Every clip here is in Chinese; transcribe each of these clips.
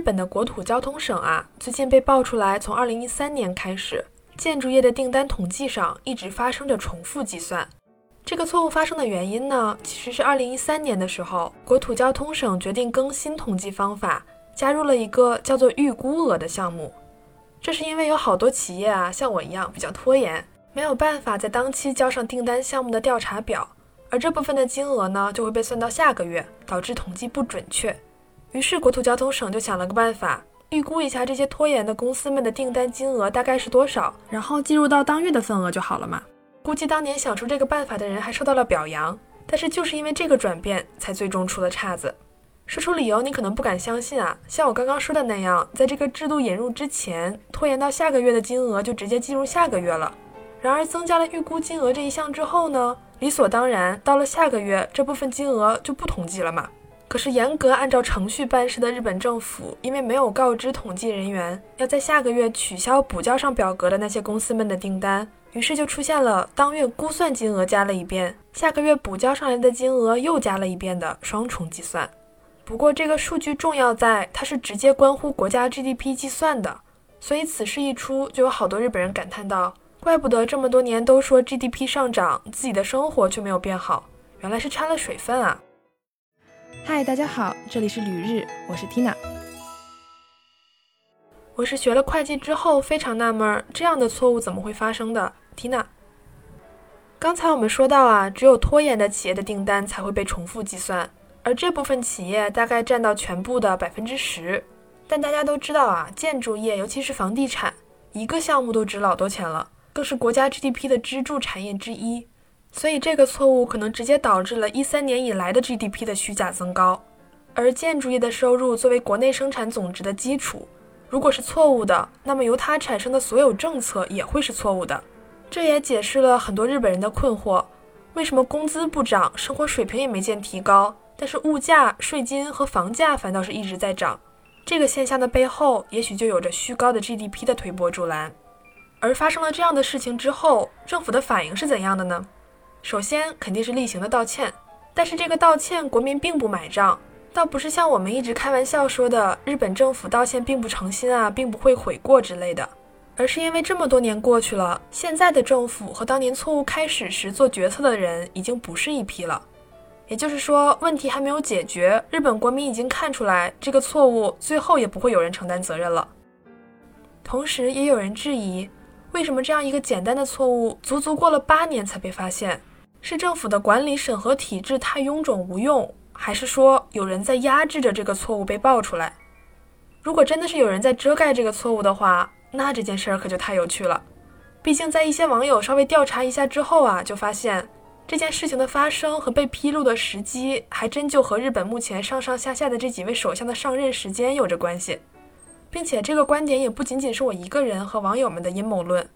日本的国土交通省啊，最近被爆出来，从二零一三年开始，建筑业的订单统计上一直发生着重复计算。这个错误发生的原因呢，其实是二零一三年的时候，国土交通省决定更新统计方法，加入了一个叫做预估额的项目。这是因为有好多企业啊，像我一样比较拖延，没有办法在当期交上订单项目的调查表，而这部分的金额呢，就会被算到下个月，导致统计不准确。于是国土交通省就想了个办法，预估一下这些拖延的公司们的订单金额大概是多少，然后计入到当月的份额就好了嘛。估计当年想出这个办法的人还受到了表扬，但是就是因为这个转变，才最终出了岔子。说出理由你可能不敢相信啊，像我刚刚说的那样，在这个制度引入之前，拖延到下个月的金额就直接计入下个月了。然而增加了预估金额这一项之后呢，理所当然到了下个月这部分金额就不统计了嘛。可是严格按照程序办事的日本政府，因为没有告知统计人员要在下个月取消补交上表格的那些公司们的订单。于是就出现了当月估算金额加了一遍，下个月补交上来的金额又加了一遍的双重计算。不过这个数据重要在它是直接关乎国家 GDP 计算的，所以此事一出，就有好多日本人感叹道：“怪不得这么多年都说 GDP 上涨，自己的生活却没有变好，原来是掺了水分啊！”嗨，大家好，这里是旅日，我是 Tina。我是学了会计之后非常纳闷，这样的错误怎么会发生的？缇娜，刚才我们说到啊，只有拖延的企业的订单才会被重复计算，而这部分企业大概占到全部的百分之十。但大家都知道啊，建筑业尤其是房地产，一个项目都值老多钱了，更是国家 GDP 的支柱产业之一，所以这个错误可能直接导致了一三年以来的 GDP 的虚假增高。而建筑业的收入作为国内生产总值的基础，如果是错误的，那么由它产生的所有政策也会是错误的。这也解释了很多日本人的困惑：为什么工资不涨，生活水平也没见提高，但是物价、税金和房价反倒是一直在涨？这个现象的背后，也许就有着虚高的 GDP 的推波助澜。而发生了这样的事情之后，政府的反应是怎样的呢？首先肯定是例行的道歉，但是这个道歉国民并不买账，倒不是像我们一直开玩笑说的，日本政府道歉并不诚心啊，并不会悔过之类的。而是因为这么多年过去了，现在的政府和当年错误开始时做决策的人已经不是一批了。也就是说，问题还没有解决，日本国民已经看出来这个错误，最后也不会有人承担责任了。同时，也有人质疑，为什么这样一个简单的错误，足足过了八年才被发现？是政府的管理审核体制太臃肿无用，还是说有人在压制着这个错误被爆出来？如果真的是有人在遮盖这个错误的话，那这件事儿可就太有趣了，毕竟在一些网友稍微调查一下之后啊，就发现这件事情的发生和被披露的时机，还真就和日本目前上上下下的这几位首相的上任时间有着关系，并且这个观点也不仅仅是我一个人和网友们的阴谋论，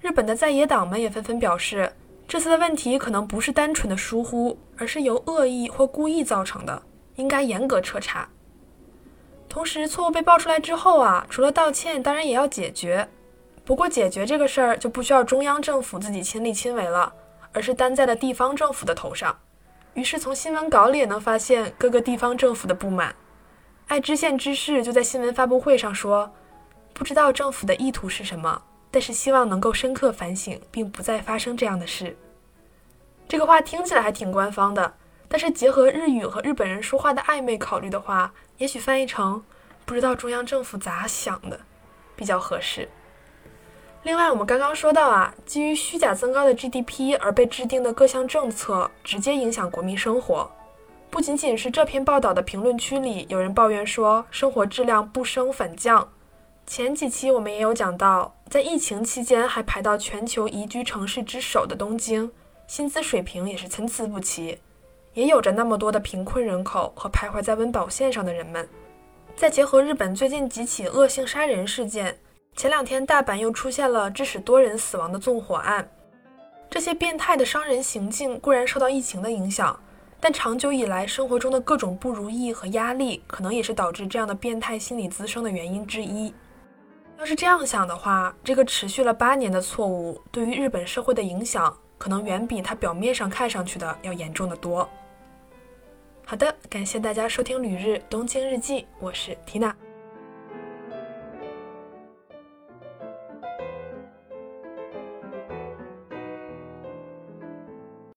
日本的在野党们也纷纷表示，这次的问题可能不是单纯的疏忽，而是由恶意或故意造成的，应该严格彻查。同时，错误被爆出来之后啊，除了道歉，当然也要解决。不过，解决这个事儿就不需要中央政府自己亲力亲为了，而是担在了地方政府的头上。于是，从新闻稿里也能发现各个地方政府的不满。爱知县知事就在新闻发布会上说：“不知道政府的意图是什么，但是希望能够深刻反省，并不再发生这样的事。”这个话听起来还挺官方的，但是结合日语和日本人说话的暧昧考虑的话。也许翻译成“不知道中央政府咋想的”比较合适。另外，我们刚刚说到啊，基于虚假增高的 GDP 而被制定的各项政策，直接影响国民生活。不仅仅是这篇报道的评论区里有人抱怨说生活质量不升反降，前几期我们也有讲到，在疫情期间还排到全球宜居城市之首的东京，薪资水平也是参差不齐。也有着那么多的贫困人口和徘徊在温饱线上的人们，再结合日本最近几起恶性杀人事件，前两天大阪又出现了致使多人死亡的纵火案，这些变态的伤人行径固然受到疫情的影响，但长久以来生活中的各种不如意和压力，可能也是导致这样的变态心理滋生的原因之一。要是这样想的话，这个持续了八年的错误对于日本社会的影响，可能远比它表面上看上去的要严重的多。好的，感谢大家收听《旅日东京日记》，我是缇娜。